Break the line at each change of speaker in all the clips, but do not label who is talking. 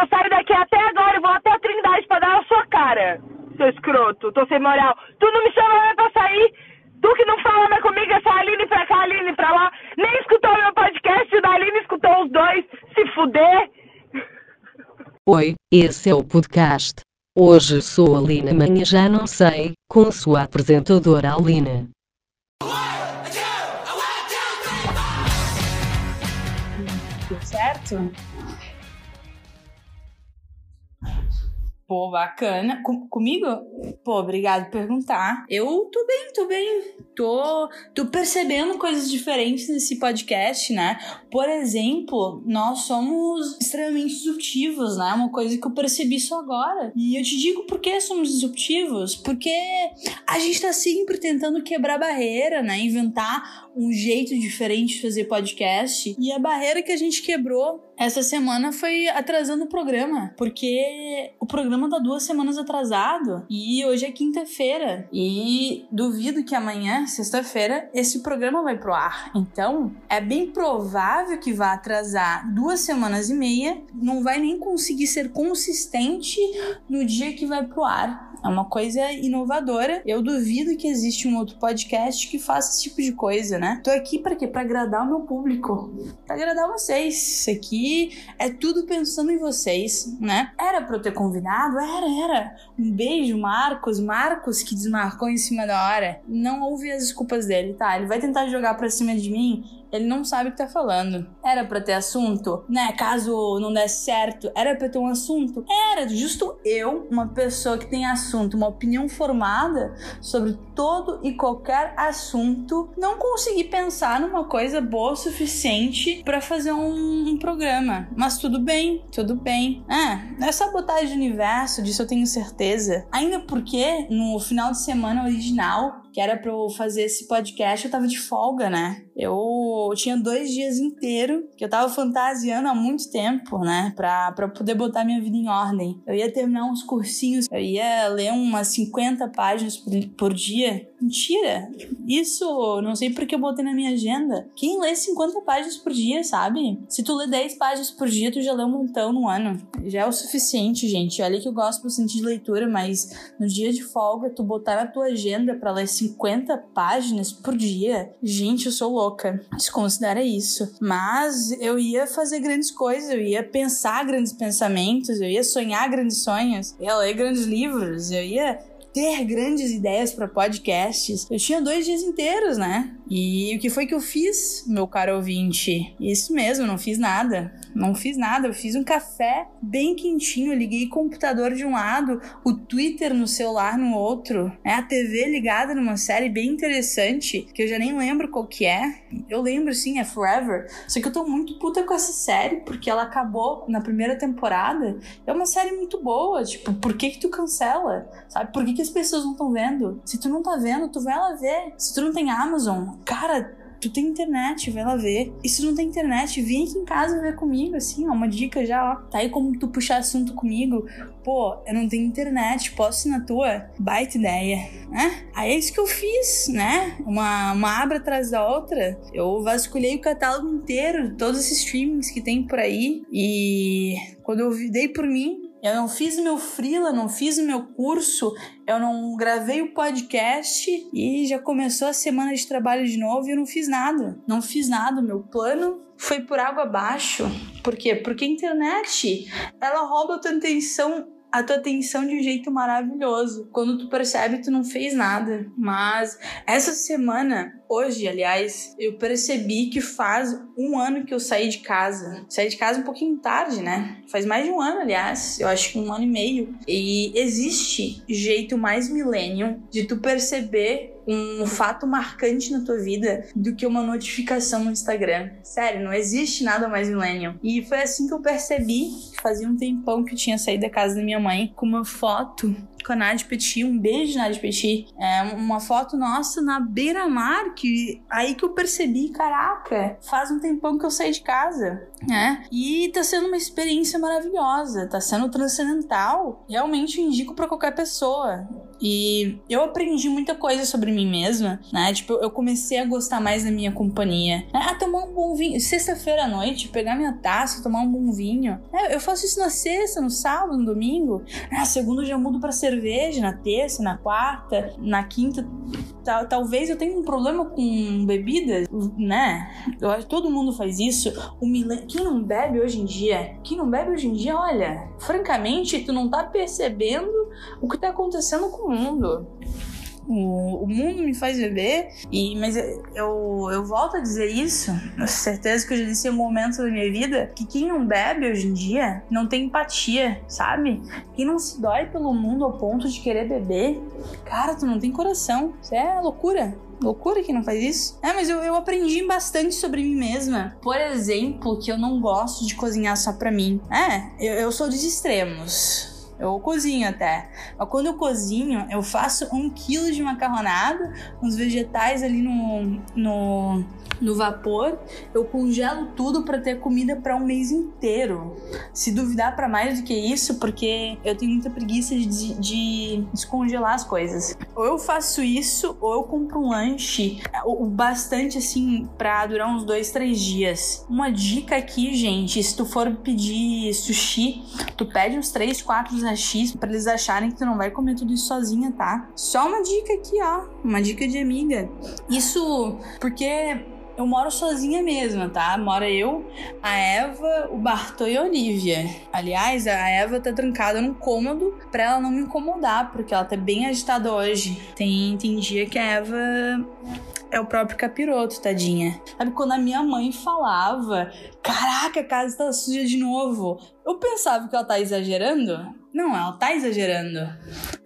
eu saio daqui até agora e vou até a Trindade pra dar na sua cara, seu escroto. Tô sem moral. Tu não me chama mais pra sair? Tu que não fala mais comigo, é só Aline pra cá, Aline pra lá. Nem escutou meu podcast, o da Aline escutou os dois. Se fuder.
Oi, esse é o podcast. Hoje sou a Lina, amanhã já não sei, com sua apresentadora Alina.
Tudo certo? Pô, bacana. Com- comigo? Pô, obrigado por perguntar. Eu tô bem, tô bem. Tô, tô percebendo coisas diferentes nesse podcast, né? Por exemplo, nós somos extremamente disruptivos, né? Uma coisa que eu percebi só agora. E eu te digo por que somos disruptivos. Porque a gente tá sempre tentando quebrar barreira, né? Inventar um jeito diferente de fazer podcast. E a barreira que a gente quebrou essa semana foi atrasando o programa. Porque o programa tá duas semanas atrasado. E hoje é quinta-feira. E duvido que amanhã, sexta-feira, esse programa vai pro ar. Então, é bem provável que vá atrasar duas semanas e meia. Não vai nem conseguir ser consistente no dia que vai pro ar. É uma coisa inovadora. Eu duvido que existe um outro podcast que faça esse tipo de coisa, né? Tô aqui pra quê? Pra agradar o meu público. Pra agradar vocês. Isso aqui é tudo pensando em vocês, né? Era pra eu ter convidado? Era, era. Um beijo, Marcos. Marcos que desmarcou em cima da hora. Não ouve as desculpas dele, tá? Ele vai tentar jogar pra cima de mim. Ele não sabe o que tá falando. Era pra ter assunto, né? Caso não desse certo, era pra ter um assunto? Era. Justo eu, uma pessoa que tem assunto, uma opinião formada sobre todo e qualquer assunto, não consegui pensar numa coisa boa o suficiente pra fazer um, um programa. Mas tudo bem, tudo bem. É, é sabotagem do universo, disso eu tenho certeza. Ainda porque no final de semana original que era pra eu fazer esse podcast, eu tava de folga, né? Eu tinha dois dias inteiros que eu tava fantasiando há muito tempo, né? Pra, pra poder botar minha vida em ordem. Eu ia terminar uns cursinhos, eu ia ler umas 50 páginas por, por dia. Mentira! Isso, não sei porque eu botei na minha agenda. Quem lê 50 páginas por dia, sabe? Se tu lê 10 páginas por dia, tu já lê um montão no ano. Já é o suficiente, gente. Olha que eu gosto bastante de leitura, mas no dia de folga, tu botar na tua agenda pra ler 50 páginas por dia, gente, eu sou louca. Desconsidera isso. Mas eu ia fazer grandes coisas, eu ia pensar grandes pensamentos, eu ia sonhar grandes sonhos, eu ia ler grandes livros, eu ia ter grandes ideias para podcasts. Eu tinha dois dias inteiros, né? E o que foi que eu fiz, meu caro ouvinte? Isso mesmo, não fiz nada. Não fiz nada. Eu fiz um café bem quentinho. Liguei o computador de um lado, o Twitter no celular no outro, né? a TV ligada numa série bem interessante, que eu já nem lembro qual que é. Eu lembro, sim, é Forever. Só que eu tô muito puta com essa série, porque ela acabou na primeira temporada. É uma série muito boa. Tipo, por que que tu cancela? Sabe? Por que que as pessoas não estão vendo? Se tu não tá vendo, tu vai lá ver. Se tu não tem Amazon, cara, tu tem internet, vai lá ver. E se não tem internet, vem aqui em casa ver comigo, assim, ó, uma dica já, ó. Tá aí como tu puxar assunto comigo. Pô, eu não tenho internet, posso ir na tua? Baita ideia, né? Aí é isso que eu fiz, né? Uma, uma aba atrás da outra. Eu vasculhei o catálogo inteiro, todos esses streamings que tem por aí. E quando eu dei por mim, eu não fiz meu freela, não fiz o meu curso, eu não gravei o podcast e já começou a semana de trabalho de novo e eu não fiz nada. Não fiz nada, meu plano foi por água abaixo. Por quê? Porque a internet, ela rouba a tua atenção a tua atenção de um jeito maravilhoso. Quando tu percebe, tu não fez nada. Mas essa semana, hoje, aliás, eu percebi que faz um ano que eu saí de casa. Saí de casa um pouquinho tarde, né? Faz mais de um ano, aliás. Eu acho que um ano e meio. E existe jeito mais millennium de tu perceber um fato marcante na tua vida do que uma notificação no Instagram. Sério, não existe nada mais millennium. E foi assim que eu percebi fazia um tempão que eu tinha saído da casa da minha mãe com uma foto com a Nadia Petit, um beijo, Nadia Petit. É uma foto nossa na beira-mar, que aí que eu percebi, caraca, faz um tempão que eu saí de casa, né? E tá sendo uma experiência maravilhosa, tá sendo transcendental. Realmente eu indico para qualquer pessoa. E eu aprendi muita coisa sobre mim mesma, né? Tipo, eu comecei a gostar mais da minha companhia. Ah, tomar um bom vinho. Sexta-feira à noite, pegar minha taça, tomar um bom vinho. É, eu faço isso na sexta, no sábado, no domingo. Na segunda eu já mudo pra cerveja, na terça, na quarta, na quinta. Tal, talvez eu tenha um problema com bebidas, né? Eu acho que todo mundo faz isso. O milen... Quem não bebe hoje em dia? Quem não bebe hoje em dia, olha, francamente, tu não tá percebendo o que tá acontecendo com mundo. O, o mundo me faz beber, e, mas eu, eu volto a dizer isso, certeza que eu já disse em algum momento da minha vida, que quem não bebe hoje em dia não tem empatia, sabe? Quem não se dói pelo mundo ao ponto de querer beber, cara, tu não tem coração. Isso é loucura. Loucura que não faz isso. É, mas eu, eu aprendi bastante sobre mim mesma. Por exemplo, que eu não gosto de cozinhar só pra mim. É, eu, eu sou dos extremos. Eu cozinho até. Mas quando eu cozinho, eu faço um quilo de macarronada, uns vegetais ali no, no, no vapor. Eu congelo tudo para ter comida para um mês inteiro. Se duvidar para mais do que isso, porque eu tenho muita preguiça de, de descongelar as coisas. Ou eu faço isso, ou eu compro um lanche, o bastante assim, pra durar uns dois, três dias. Uma dica aqui, gente: se tu for pedir sushi, tu pede uns três, quatro X para eles acharem que tu não vai comer tudo isso sozinha, tá? Só uma dica aqui, ó, uma dica de amiga. Isso porque eu moro sozinha mesma, tá? Mora eu, a Eva, o Bartô e a Olivia. Aliás, a Eva tá trancada num cômodo pra ela não me incomodar, porque ela tá bem agitada hoje. Tem, tem dia que a Eva é o próprio capiroto, tadinha. Sabe quando a minha mãe falava: Caraca, a casa tá suja de novo. Eu pensava que ela tá exagerando. Não, ela tá exagerando.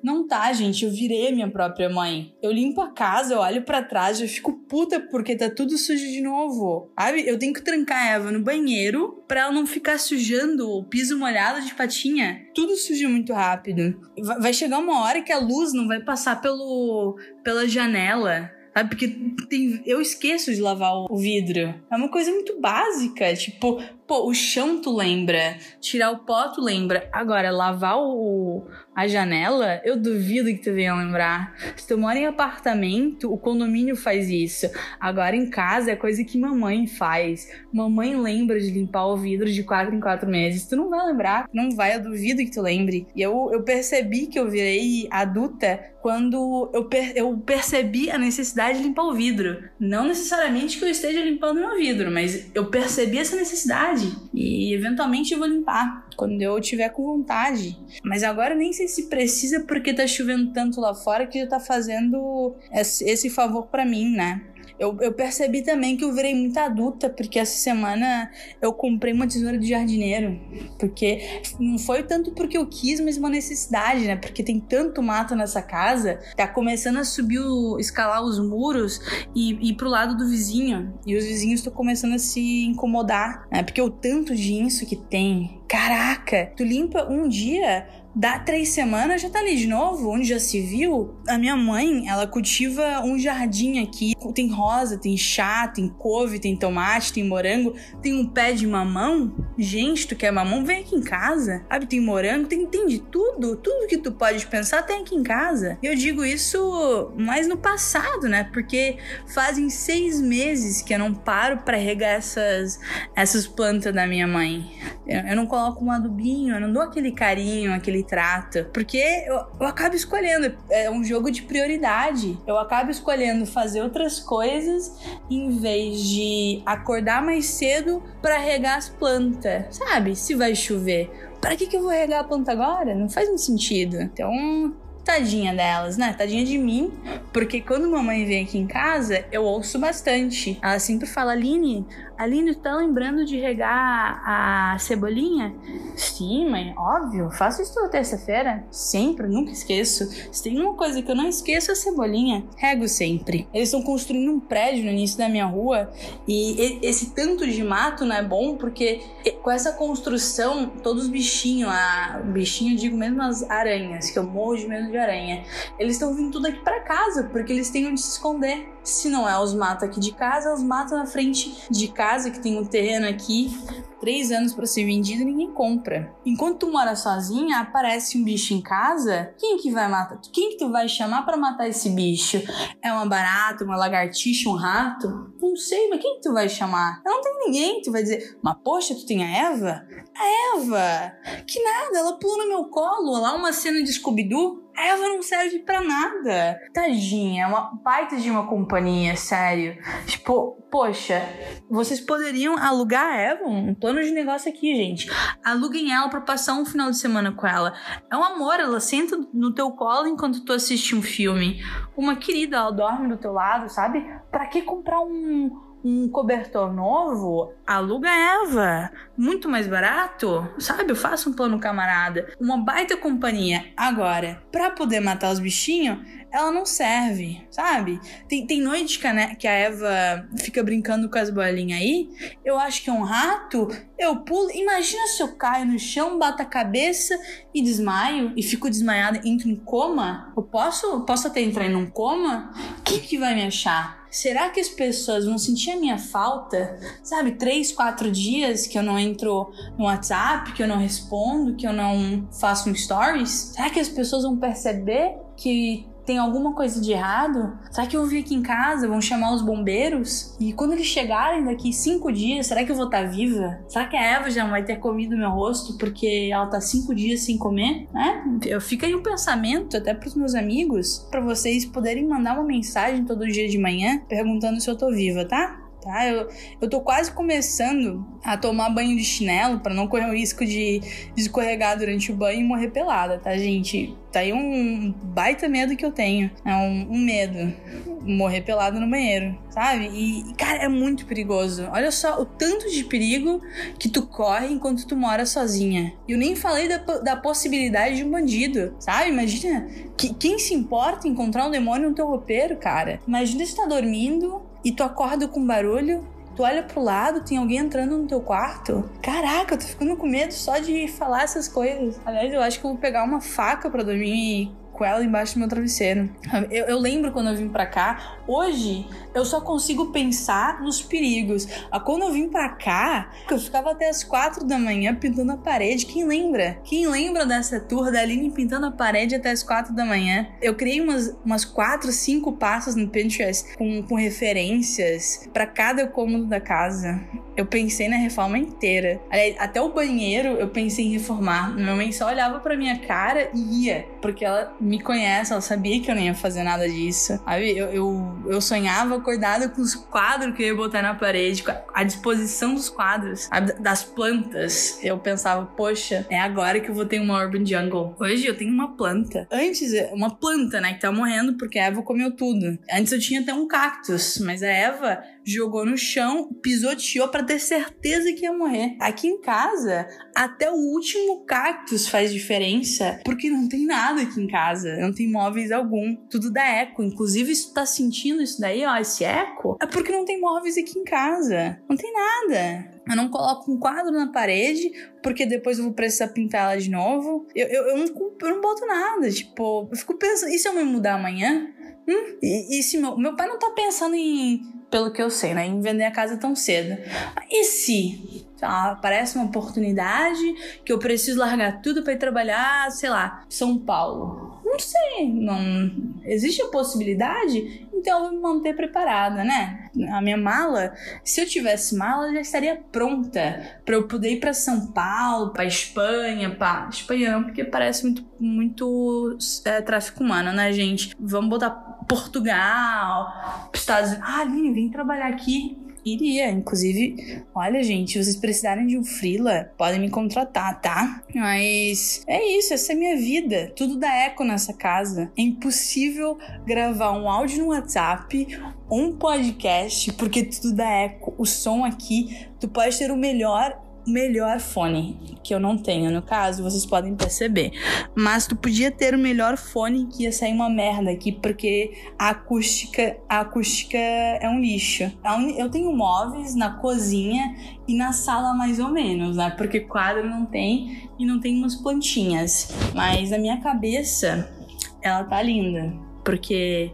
Não tá, gente. Eu virei minha própria mãe. Eu limpo a casa, eu olho para trás, eu fico puta porque tá tudo sujo de novo. Sabe? Eu tenho que trancar a Eva no banheiro pra ela não ficar sujando o piso molhado de patinha. Tudo suja muito rápido. Vai chegar uma hora que a luz não vai passar pelo pela janela Sabe? Porque tem, eu esqueço de lavar o vidro. É uma coisa muito básica. Tipo, pô, o chão tu lembra, tirar o pó tu lembra. Agora, lavar o, a janela, eu duvido que tu venha lembrar. Se tu mora em apartamento, o condomínio faz isso. Agora em casa é coisa que mamãe faz. Mamãe lembra de limpar o vidro de quatro em quatro meses. Tu não vai lembrar, não vai, eu duvido que tu lembre. E eu, eu percebi que eu virei adulta quando eu, per eu percebi a necessidade de limpar o vidro. Não necessariamente que eu esteja limpando meu vidro, mas eu percebi essa necessidade e eventualmente eu vou limpar quando eu tiver com vontade. Mas agora nem sei se precisa porque tá chovendo tanto lá fora que já tá fazendo esse favor para mim, né? Eu, eu percebi também que eu virei muito adulta, porque essa semana eu comprei uma tesoura de jardineiro. Porque não foi tanto porque eu quis, mas uma necessidade, né? Porque tem tanto mato nessa casa, tá começando a subir, o, escalar os muros e ir pro lado do vizinho. E os vizinhos estão começando a se incomodar, né? Porque o tanto de inso que tem. Caraca, tu limpa um dia, Dá três semanas já tá ali de novo, onde já se viu. A minha mãe, ela cultiva um jardim aqui. Tem rosa, tem chá, tem couve, tem tomate, tem morango, tem um pé de mamão. Gente, tu quer mamão? Vem aqui em casa. Sabe, tem morango, tem, tem de tudo. Tudo que tu pode pensar tem aqui em casa. E eu digo isso mais no passado, né? Porque fazem seis meses que eu não paro para regar essas, essas plantas da minha mãe. Eu, eu não coloco um adubinho, eu não dou aquele carinho, aquele trato. Porque eu, eu acabo escolhendo, é um jogo de prioridade. Eu acabo escolhendo fazer outras coisas em vez de acordar mais cedo para regar as plantas. Sabe? Se vai chover. Para que, que eu vou regar a planta agora? Não faz muito sentido. Então, tadinha delas, né? Tadinha de mim, porque quando mamãe vem aqui em casa, eu ouço bastante. Ela sempre fala, Aline, Aline, tá lembrando de regar a cebolinha? Sim, mãe, óbvio. Faço isso toda terça-feira. Sempre, nunca esqueço. Se tem uma coisa que eu não esqueço, é a cebolinha. Rego sempre. Eles estão construindo um prédio no início da minha rua e esse tanto de mato não é bom porque com essa construção, todos os bichinhos, a bichinho, eu digo mesmo as aranhas, que eu morro de medo de aranha. Eles estão vindo tudo aqui para casa, porque eles têm onde se esconder. Se não é os matos aqui de casa, os matos na frente de casa, que tem um terreno aqui, três anos para ser vendido e ninguém compra. Enquanto tu mora sozinha, aparece um bicho em casa, quem que vai matar? Quem que tu vai chamar para matar esse bicho? É uma barata, uma lagartixa, um rato? Não sei, mas quem que tu vai chamar? Não tem ninguém, tu vai dizer, mas poxa, tu tem a Eva? A Eva! Que nada, ela pulou no meu colo, lá uma cena de Scooby-Doo. A Eva não serve para nada. Tadinha, é uma baita de uma companhia, sério. Tipo, poxa, vocês poderiam alugar a Eva, um plano de negócio aqui, gente. Aluguem ela para passar um final de semana com ela. É um amor, ela senta no teu colo enquanto tu assiste um filme. Uma querida, ela dorme do teu lado, sabe? Para que comprar um um cobertor novo, aluga Eva. Muito mais barato, sabe? Eu faço um plano camarada. Uma baita companhia. Agora, para poder matar os bichinhos, ela não serve, sabe? Tem, tem noite que a, que a Eva fica brincando com as bolinhas aí. Eu acho que é um rato. Eu pulo. Imagina se eu caio no chão, bato a cabeça e desmaio e fico desmaiada, entro em coma. Eu posso, posso até entrar em um coma? Quem que vai me achar? será que as pessoas vão sentir a minha falta? Sabe, três, quatro dias que eu não entro no WhatsApp, que eu não respondo, que eu não faço um stories? Será que as pessoas vão perceber que tem alguma coisa de errado? Será que eu vir aqui em casa? Vão chamar os bombeiros? E quando eles chegarem daqui cinco dias, será que eu vou estar viva? Será que a Eva já vai ter comido meu rosto porque ela tá cinco dias sem comer? Né? Eu fico aí um pensamento até pros meus amigos, para vocês poderem mandar uma mensagem todo dia de manhã perguntando se eu tô viva, tá? Tá? Eu, eu tô quase começando a tomar banho de chinelo para não correr o risco de, escorregar durante o banho e morrer pelada, tá, gente? Tá aí um baita medo que eu tenho. É um, um medo. Morrer pelado no banheiro, sabe? E, cara, é muito perigoso. Olha só o tanto de perigo que tu corre enquanto tu mora sozinha. Eu nem falei da, da possibilidade de um bandido, sabe? Imagina que, quem se importa encontrar um demônio no teu roupeiro, cara. Imagina se tá dormindo e tu acorda com barulho, tu olha pro lado, tem alguém entrando no teu quarto. Caraca, eu tô ficando com medo só de falar essas coisas. Aliás, eu acho que eu vou pegar uma faca para dormir com ela embaixo do meu travesseiro. Eu, eu, lembro quando eu vim pra cá, hoje eu só consigo pensar nos perigos. Ah, quando eu vim pra cá, eu ficava até as quatro da manhã pintando a parede. Quem lembra? Quem lembra dessa tour da Aline pintando a parede até as quatro da manhã? Eu criei umas, umas quatro, cinco passos no Pinterest com, com referências para cada cômodo da casa. Eu pensei na reforma inteira. Aliás, até o banheiro eu pensei em reformar. Minha mãe só olhava pra minha cara e ia, porque ela me conhece, ela sabia que eu não ia fazer nada disso. Sabe? Eu, eu, eu sonhava acordada com os quadros que eu ia botar na parede, com a disposição dos quadros, das plantas. Eu pensava, poxa, é agora que eu vou ter uma urban jungle. Hoje eu tenho uma planta. Antes, uma planta, né, que tá morrendo porque a Eva comeu tudo. Antes eu tinha até um cactus, mas a Eva jogou no chão, pisoteou para ter certeza que ia morrer. Aqui em casa, até o último cactus faz diferença, porque não tem nada aqui em casa, não tem móveis algum, tudo dá eco. Inclusive, se tu tá sentindo isso daí, ó, esse eco, é porque não tem móveis aqui em casa. Não tem nada. Eu não coloco um quadro na parede, porque depois eu vou precisar pintar ela de novo. Eu, eu, eu, não, eu não boto nada. Tipo, eu fico pensando, e se eu me mudar amanhã? Hum? E, e se meu, meu pai não tá pensando em pelo que eu sei, né? Em vender a casa tão cedo. E se tá, aparece uma oportunidade que eu preciso largar tudo para ir trabalhar, sei lá, São Paulo? Não sei, não existe a possibilidade, então eu me manter preparada, né? A minha mala, se eu tivesse mala, já estaria pronta para eu poder ir para São Paulo, para Espanha, para Espanha não, porque parece muito muito é, tráfico humano, né, gente? Vamos botar Portugal, Estados Unidos. Ah, Aline, vem trabalhar aqui. Iria, inclusive, olha, gente, vocês precisarem de um freela, podem me contratar, tá? Mas é isso, essa é minha vida. Tudo dá eco nessa casa. É impossível gravar um áudio no WhatsApp, um podcast, porque tudo dá eco. O som aqui, tu pode ter o melhor melhor fone, que eu não tenho, no caso, vocês podem perceber. Mas tu podia ter o melhor fone que ia sair uma merda aqui, porque a acústica, a acústica é um lixo. Eu tenho móveis na cozinha e na sala mais ou menos, né? Porque quadro não tem e não tem umas plantinhas. Mas na minha cabeça ela tá linda. Porque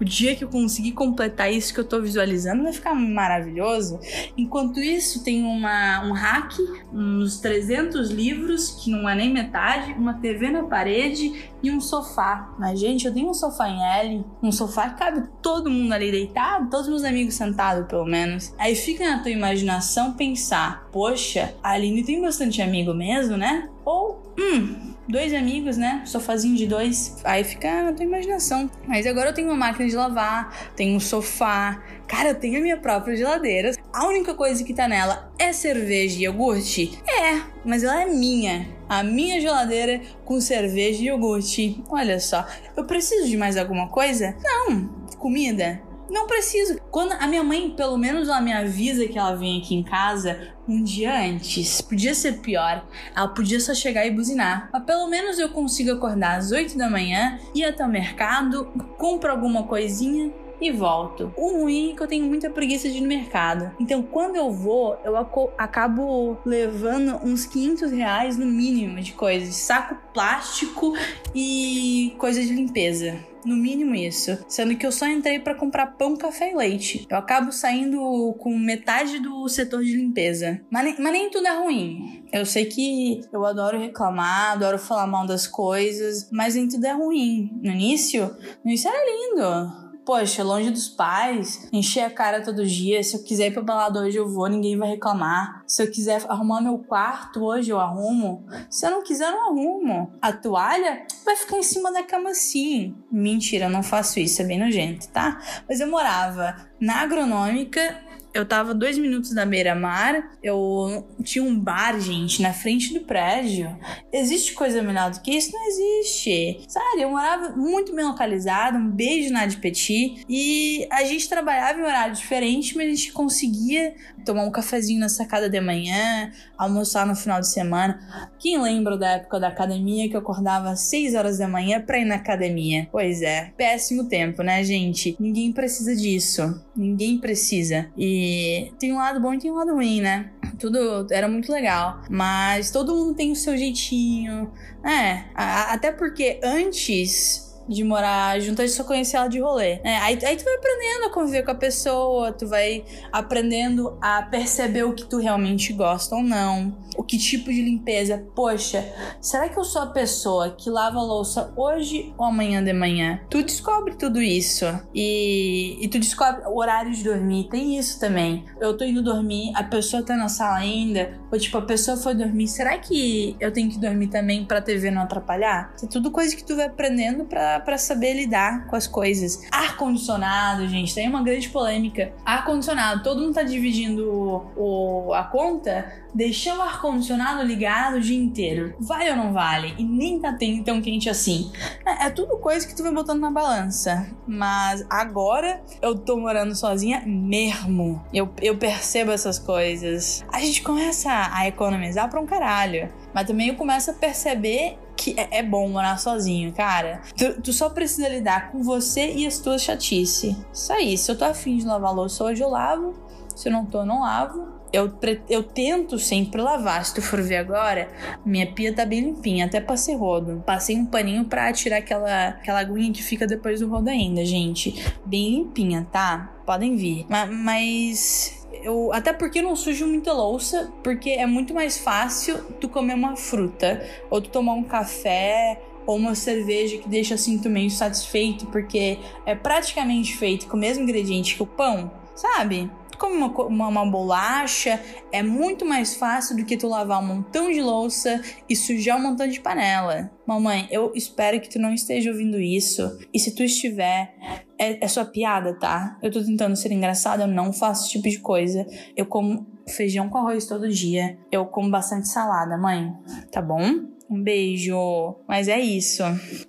o dia que eu conseguir completar isso que eu tô visualizando vai ficar maravilhoso. Enquanto isso, tem uma, um hack, uns 300 livros, que não é nem metade, uma TV na parede e um sofá. Mas, gente, eu tenho um sofá em L, um sofá que cabe todo mundo ali deitado, todos meus amigos sentados, pelo menos. Aí fica na tua imaginação pensar: poxa, a Aline tem bastante amigo mesmo, né? Ou, hum, dois amigos, né? Sofazinho de dois. Aí fica na tua imaginação. Mas agora eu tenho uma máquina de lavar, tenho um sofá. Cara, eu tenho a minha própria geladeira. A única coisa que tá nela é cerveja e iogurte? É, mas ela é minha. A minha geladeira com cerveja e iogurte. Olha só, eu preciso de mais alguma coisa? Não. Comida? Não preciso. Quando a minha mãe, pelo menos, ela me avisa que ela vem aqui em casa um dia antes. Podia ser pior. Ela podia só chegar e buzinar. Mas pelo menos eu consigo acordar às 8 da manhã, ir até o mercado, compro alguma coisinha e volto. O ruim é que eu tenho muita preguiça de ir no mercado. Então, quando eu vou, eu acabo levando uns 500 reais no mínimo de coisas. Saco plástico e coisa de limpeza. No mínimo isso. Sendo que eu só entrei para comprar pão, café e leite. Eu acabo saindo com metade do setor de limpeza. Mas nem, mas nem tudo é ruim. Eu sei que eu adoro reclamar, adoro falar mal das coisas, mas nem tudo é ruim. No início, no início era lindo poxa, longe dos pais, encher a cara todo dia. Se eu quiser ir pra balada hoje, eu vou, ninguém vai reclamar. Se eu quiser arrumar meu quarto hoje, eu arrumo. Se eu não quiser, eu não arrumo. A toalha vai ficar em cima da cama assim. Mentira, eu não faço isso, é bem nojento, tá? Mas eu morava na agronômica eu tava dois minutos da beira-mar, eu tinha um bar, gente, na frente do prédio. Existe coisa melhor do que isso? Não existe. Sabe, eu morava muito bem localizado, um beijo na de Petit, e a gente trabalhava em horário diferente, mas a gente conseguia tomar um cafezinho na sacada de manhã, almoçar no final de semana. Quem lembra da época da academia que eu acordava às 6 horas da manhã pra ir na academia? Pois é, péssimo tempo, né, gente? Ninguém precisa disso. Ninguém precisa. E tem um lado bom e tem um lado ruim, né? Tudo era muito legal. Mas todo mundo tem o seu jeitinho. É, até porque antes de morar junto, a gente só conhecia ela de rolê. É, aí, aí tu vai aprendendo a conviver com a pessoa, tu vai aprendendo a perceber o que tu realmente gosta ou não. O que tipo de limpeza. Poxa, será que eu sou a pessoa que lava louça hoje ou amanhã de manhã? Tu descobre tudo isso. E, e tu descobre o horário de dormir. Tem isso também. Eu tô indo dormir, a pessoa tá na sala ainda. Ou tipo, a pessoa foi dormir. Será que eu tenho que dormir também pra TV não atrapalhar? É tudo coisa que tu vai aprendendo pra para saber lidar com as coisas. Ar-condicionado, gente, tem uma grande polêmica. Ar-condicionado, todo mundo tá dividindo o, a conta, deixar o ar-condicionado ligado o dia inteiro. Vale ou não vale? E nem tá tão quente assim. É, é tudo coisa que tu vai botando na balança. Mas agora eu tô morando sozinha mesmo. Eu, eu percebo essas coisas. A gente começa a economizar pra um caralho. Mas também eu começo a perceber que é, é bom morar sozinho, cara. Tu, tu, só precisa lidar com você e as tuas chatice. Isso aí. Se eu tô afim de lavar louça hoje, eu lavo. Se eu não tô, eu não lavo. Eu, eu tento sempre lavar. Se tu for ver agora, minha pia tá bem limpinha, até passei rodo. Passei um paninho pra tirar aquela, aquela aguinha que fica depois do rodo ainda, gente. Bem limpinha, tá? Podem vir. Mas eu, até porque não sujo muita louça, porque é muito mais fácil tu comer uma fruta, ou tu tomar um café, ou uma cerveja que deixa assim tu meio satisfeito, porque é praticamente feito com o mesmo ingrediente que o pão, sabe? Come uma, uma, uma, bolacha, é muito mais fácil do que tu lavar um montão de louça e sujar um montão de panela. Mamãe, eu espero que tu não esteja ouvindo isso. E se tu estiver, é, é sua piada, tá? Eu tô tentando ser engraçada, eu não faço esse tipo de coisa. Eu como feijão com arroz todo dia. Eu como bastante salada, mãe. Tá bom? Um beijo. Mas é isso.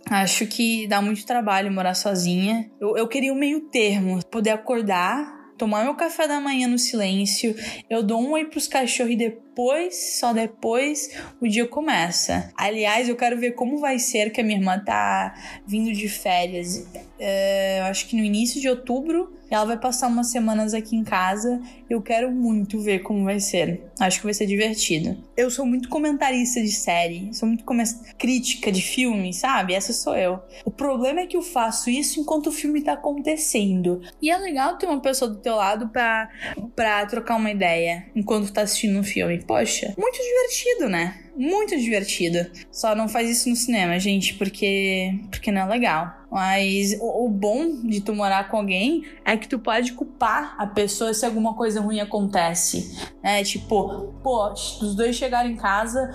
Acho que dá muito trabalho morar sozinha. Eu, eu queria um meio termo. Poder acordar, tomar meu café da manhã no silêncio, eu dou um oi pros cachorros e depois, só depois, o dia começa. Aliás, eu quero ver como vai ser que a minha irmã tá vindo de férias. É, eu acho que no início de outubro ela vai passar umas semanas aqui em casa. Eu quero muito ver como vai ser. Acho que vai ser divertido. Eu sou muito comentarista de série, sou muito crítica de filme, sabe? Essa sou eu. O problema é que eu faço isso enquanto o filme tá acontecendo. E é legal ter uma pessoa do teu lado pra, pra trocar uma ideia enquanto tá assistindo um filme. Poxa, muito divertido, né? Muito divertido. Só não faz isso no cinema, gente, porque porque não é legal. Mas o, o, bom de tu morar com alguém é que tu pode culpar a pessoa se alguma coisa ruim acontece. Né? Tipo, pô, os dois chegaram em casa,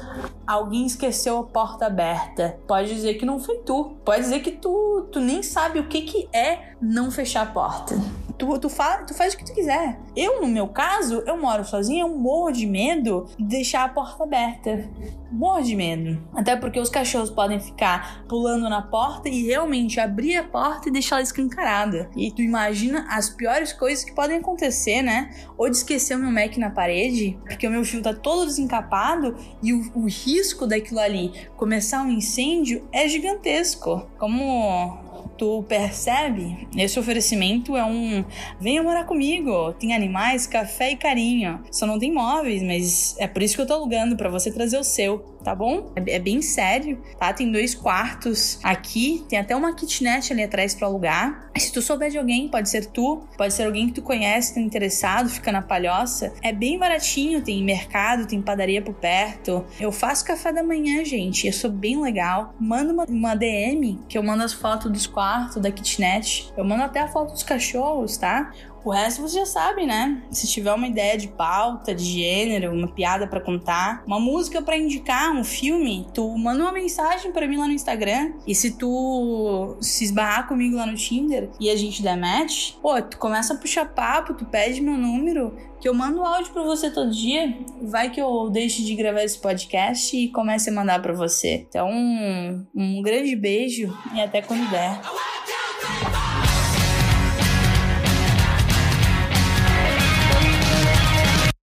alguém esqueceu a porta aberta. Pode dizer que não foi tu. Pode dizer que tu, tu nem sabe o que, que é não fechar a porta. Tu, tu, fa, tu faz o que tu quiser. Eu, no meu caso, eu moro sozinha, eu morro de medo de deixar a porta aberta. Morro de medo. Até porque os cachorros podem ficar pulando na porta e realmente abrir a porta e deixar ela escancarada. E tu imagina as piores coisas que podem acontecer, né? Ou de esquecer o meu Mac na parede, porque o meu fio tá todo desencapado e o, o risco daquilo ali começar um incêndio é gigantesco. Como tu percebe? Esse oferecimento é um venha morar comigo, tem animais, café e carinho. Só não tem móveis, mas é por isso que eu tô alugando para você trazer o seu tá bom? É, é, bem sério, tá? Tem dois quartos aqui, tem até uma kitnet ali atrás para alugar. Se tu souber de alguém, pode ser tu, pode ser alguém que tu conhece, tá interessado, fica na palhoça. É bem baratinho, tem mercado, tem padaria por perto. Eu faço café da manhã, gente, eu sou bem legal. Manda uma, uma DM que eu mando as fotos dos quartos, da kitnet. Eu mando até a foto dos cachorros, tá? O resto você já sabe, né? Se tiver uma ideia de pauta, de gênero, uma piada para contar, uma música para indicar, um filme, tu manda uma mensagem para mim lá no Instagram. E se tu se esbarrar comigo lá no Tinder e a gente der match, pô, tu começa a puxar papo, tu pede meu número, que eu mando áudio para você todo dia. Vai que eu deixe de gravar esse podcast e comece a mandar para você. Então, um, um grande beijo e até quando der.